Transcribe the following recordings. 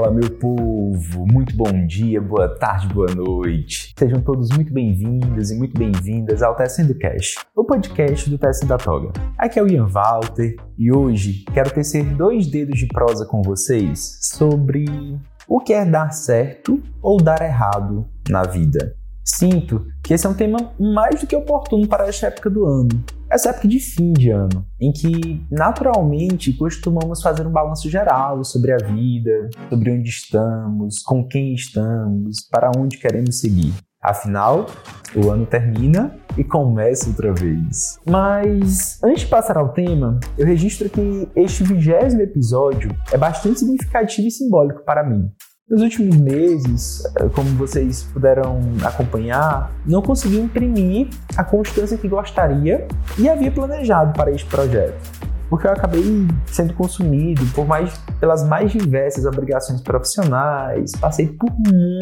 Fala, meu povo! Muito bom dia, boa tarde, boa noite. Sejam todos muito bem-vindos e muito bem-vindas ao Tecendo Cash, o podcast do Tecendo da Toga. Aqui é o Ian Walter e hoje quero tecer dois dedos de prosa com vocês sobre o que é dar certo ou dar errado na vida. Sinto que esse é um tema mais do que oportuno para esta época do ano. Essa época de fim de ano, em que naturalmente costumamos fazer um balanço geral sobre a vida, sobre onde estamos, com quem estamos, para onde queremos seguir. Afinal, o ano termina e começa outra vez. Mas antes de passar ao tema, eu registro que este vigésimo episódio é bastante significativo e simbólico para mim. Nos últimos meses, eh, como vocês puderam acompanhar, não consegui imprimir a constância que gostaria e havia planejado para este projeto, porque eu acabei sendo consumido por mais, pelas mais diversas obrigações profissionais, passei por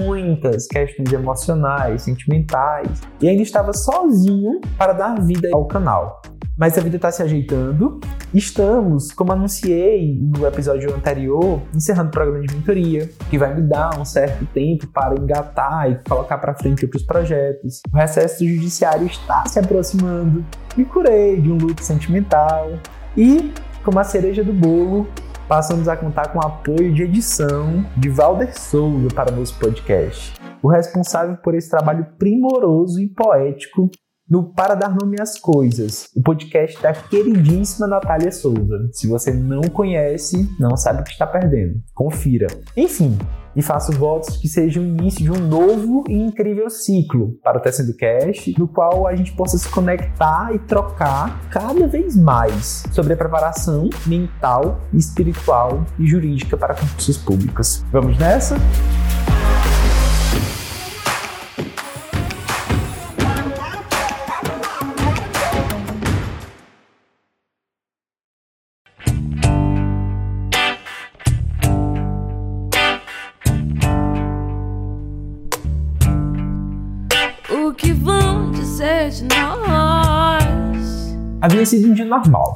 muitas questões emocionais, sentimentais e ainda estava sozinho para dar vida ao canal mas a vida está se ajeitando. Estamos, como anunciei no episódio anterior, encerrando o programa de mentoria, que vai me dar um certo tempo para engatar e colocar para frente outros projetos. O recesso do judiciário está se aproximando. Me curei de um luto sentimental e, como a cereja do bolo, passamos a contar com o apoio de edição de Valder Souza para o nosso podcast. O responsável por esse trabalho primoroso e poético no Para Dar Nome às Coisas, o podcast da queridíssima Natália Souza. Se você não conhece, não sabe o que está perdendo. Confira. Enfim, e faço votos que seja o início de um novo e incrível ciclo para o Tecendo Cast, no qual a gente possa se conectar e trocar cada vez mais sobre a preparação mental, espiritual e jurídica para concursos públicos. Vamos nessa? Havia sido um dia normal.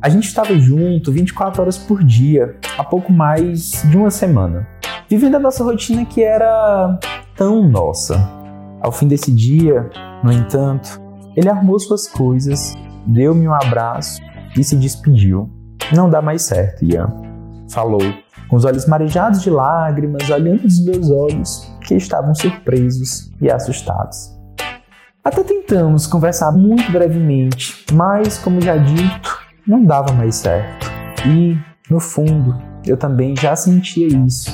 A gente estava junto 24 horas por dia, há pouco mais de uma semana, vivendo a nossa rotina que era tão nossa. Ao fim desse dia, no entanto, ele arrumou suas coisas, deu-me um abraço e se despediu. Não dá mais certo, Ian. Falou, com os olhos marejados de lágrimas, olhando nos meus olhos, que estavam surpresos e assustados. Até tentamos conversar muito brevemente, mas, como já dito, não dava mais certo. E, no fundo, eu também já sentia isso,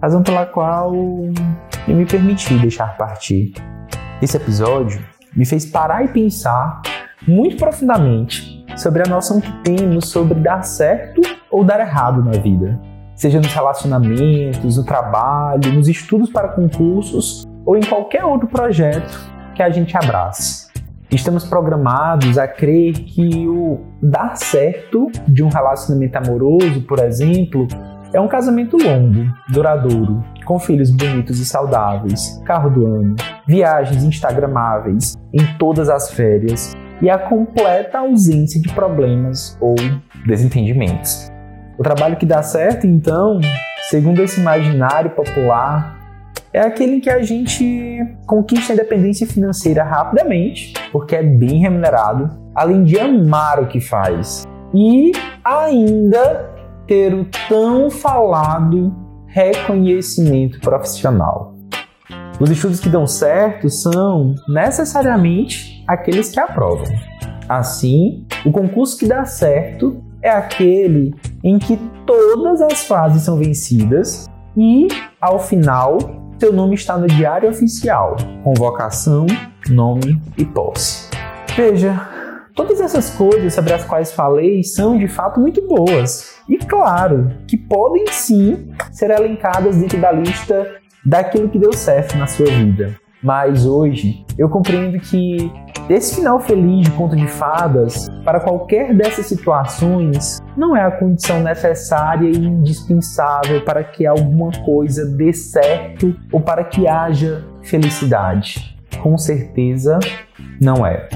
razão pela qual eu me permiti deixar partir. Esse episódio me fez parar e pensar muito profundamente sobre a noção que temos sobre dar certo ou dar errado na vida, seja nos relacionamentos, no trabalho, nos estudos para concursos ou em qualquer outro projeto que a gente abrace. Estamos programados a crer que o dar certo de um relacionamento amoroso, por exemplo, é um casamento longo, duradouro, com filhos bonitos e saudáveis, carro do ano, viagens instagramáveis em todas as férias e a completa ausência de problemas ou desentendimentos. O trabalho que dá certo, então, segundo esse imaginário popular, é aquele em que a gente conquista a independência financeira rapidamente, porque é bem remunerado, além de amar o que faz e ainda ter o tão falado reconhecimento profissional. Os estudos que dão certo são necessariamente aqueles que aprovam. Assim, o concurso que dá certo é aquele em que todas as fases são vencidas e, ao final, seu nome está no diário oficial, convocação, nome e posse. Veja, todas essas coisas sobre as quais falei são de fato muito boas. E claro, que podem sim ser elencadas dentro da lista daquilo que deu certo na sua vida. Mas hoje eu compreendo que esse final feliz de conto de fadas, para qualquer dessas situações, não é a condição necessária e indispensável para que alguma coisa dê certo ou para que haja felicidade. Com certeza não é.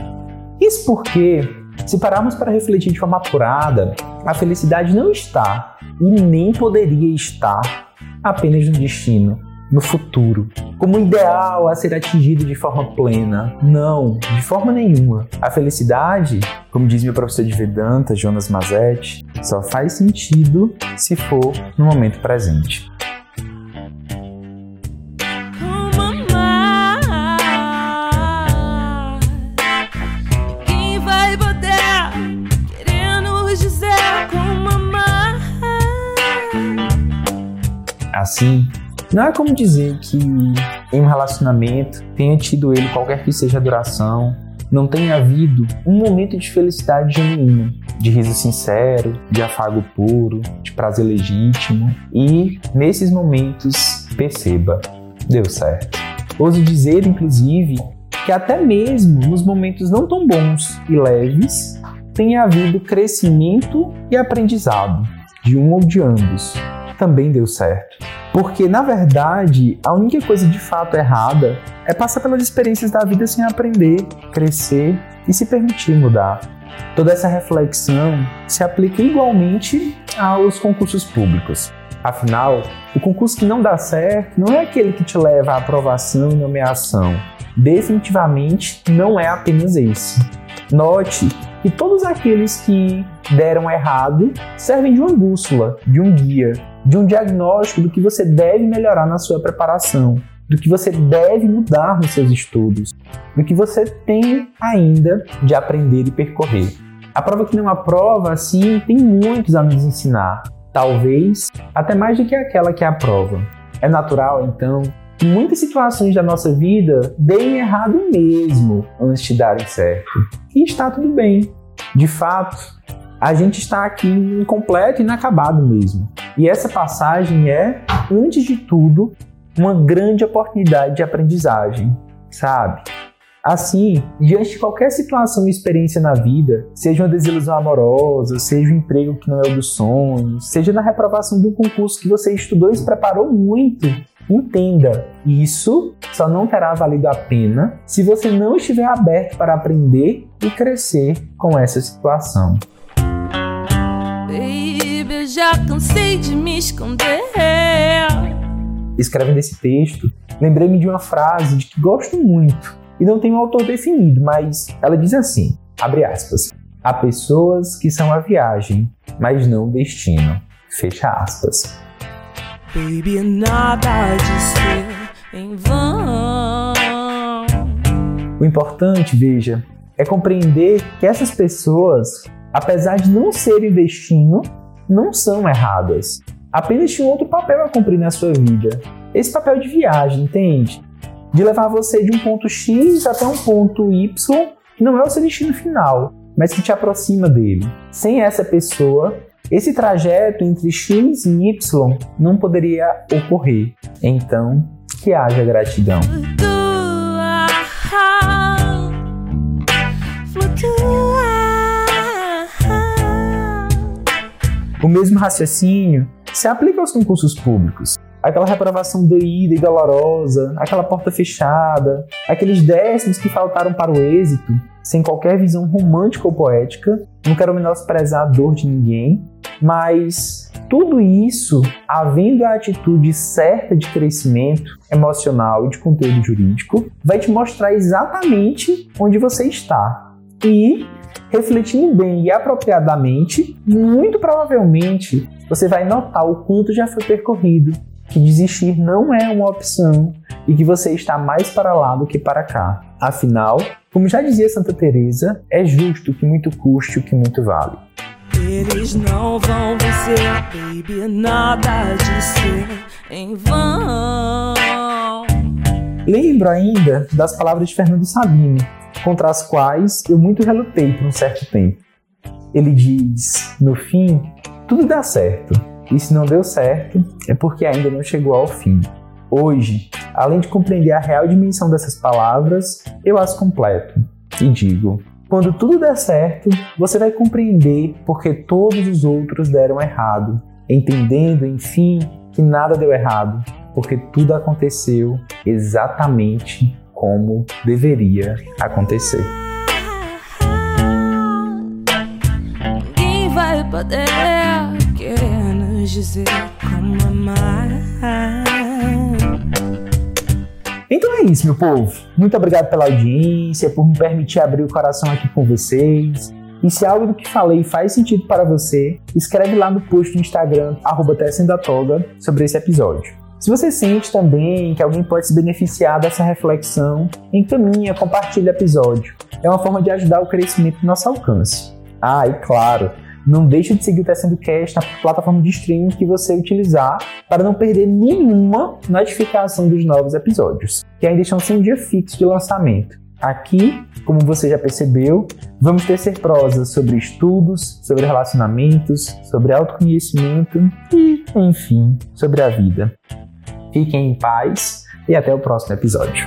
Isso porque, se pararmos para refletir de forma apurada, a felicidade não está e nem poderia estar apenas no destino, no futuro, como ideal a ser atingido de forma plena. Não, de forma nenhuma. A felicidade, como diz meu professor de Vedanta, Jonas Mazetti, só faz sentido se for no momento presente. Assim, não é como dizer que em um relacionamento tenha tido ele qualquer que seja a duração, não tenha havido um momento de felicidade genuína, de riso sincero, de afago puro, de prazer legítimo e nesses momentos perceba, deu certo. Ouso dizer, inclusive, que até mesmo nos momentos não tão bons e leves, tenha havido crescimento e aprendizado de um ou de ambos. Também deu certo. Porque, na verdade, a única coisa de fato errada é passar pelas experiências da vida sem aprender, crescer e se permitir mudar. Toda essa reflexão se aplica igualmente aos concursos públicos. Afinal, o concurso que não dá certo não é aquele que te leva à aprovação e nomeação. Definitivamente não é apenas esse. Note que todos aqueles que deram errado servem de uma bússola, de um guia, de um diagnóstico do que você deve melhorar na sua preparação, do que você deve mudar nos seus estudos, do que você tem ainda de aprender e percorrer. A prova que não aprova, assim, tem muitos a nos ensinar, talvez até mais do que aquela que aprova. É natural, então, que muitas situações da nossa vida deem errado mesmo antes de darem certo. E está tudo bem. De fato, a gente está aqui incompleto e inacabado mesmo. E essa passagem é, antes de tudo, uma grande oportunidade de aprendizagem, sabe? Assim, diante de qualquer situação e experiência na vida, seja uma desilusão amorosa, seja um emprego que não é o dos sonhos, seja na reprovação de um concurso que você estudou e se preparou muito, entenda, isso só não terá valido a pena se você não estiver aberto para aprender e crescer com essa situação já cansei de me esconder. Escrevendo esse texto, lembrei-me de uma frase de que gosto muito e não tem um autor definido, mas ela diz assim: abre aspas. Há pessoas que são a viagem, mas não o destino. Fecha aspas. Baby, nada de ser em vão. O importante, veja, é compreender que essas pessoas, apesar de não serem destino, não são erradas. Apenas tinha outro papel a cumprir na sua vida. Esse papel de viagem, entende? De levar você de um ponto X até um ponto Y, que não é o seu destino final, mas que te aproxima dele. Sem essa pessoa, esse trajeto entre X e Y não poderia ocorrer. Então, que haja gratidão. O mesmo raciocínio se aplica aos concursos públicos. Aquela reprovação doída e dolorosa, aquela porta fechada, aqueles décimos que faltaram para o êxito, sem qualquer visão romântica ou poética. Não quero menosprezar a dor de ninguém, mas tudo isso, havendo a atitude certa de crescimento emocional e de conteúdo jurídico, vai te mostrar exatamente onde você está. E refletindo bem e apropriadamente, muito provavelmente você vai notar o quanto já foi percorrido, que desistir não é uma opção e que você está mais para lá do que para cá. Afinal, como já dizia Santa Teresa, é justo que muito custe o que muito vale. Eles não vão vencer, baby, nada de ser em vão. Lembro ainda das palavras de Fernando Sabino, contra as quais eu muito relutei por um certo tempo. Ele diz: no fim, tudo dá certo, e se não deu certo, é porque ainda não chegou ao fim. Hoje, além de compreender a real dimensão dessas palavras, eu as completo e digo: quando tudo der certo, você vai compreender porque todos os outros deram errado, entendendo, enfim, que nada deu errado, porque tudo aconteceu exatamente como deveria acontecer. Ninguém vai poder querer nos dizer como amar. Então é isso, meu povo. Muito obrigado pela audiência, por me permitir abrir o coração aqui com vocês. E se algo do que falei faz sentido para você, escreve lá no post do Instagram, arroba Toga, sobre esse episódio. Se você sente também que alguém pode se beneficiar dessa reflexão, encaminha, compartilha o episódio. É uma forma de ajudar o crescimento do nosso alcance. Ah, e claro, não deixe de seguir o Tecendo Cast na plataforma de streaming que você utilizar para não perder nenhuma notificação dos novos episódios, que ainda estão sem dia fixo de lançamento. Aqui, como você já percebeu, vamos tecer prosas sobre estudos, sobre relacionamentos, sobre autoconhecimento e, enfim, sobre a vida. Fiquem em paz e até o próximo episódio.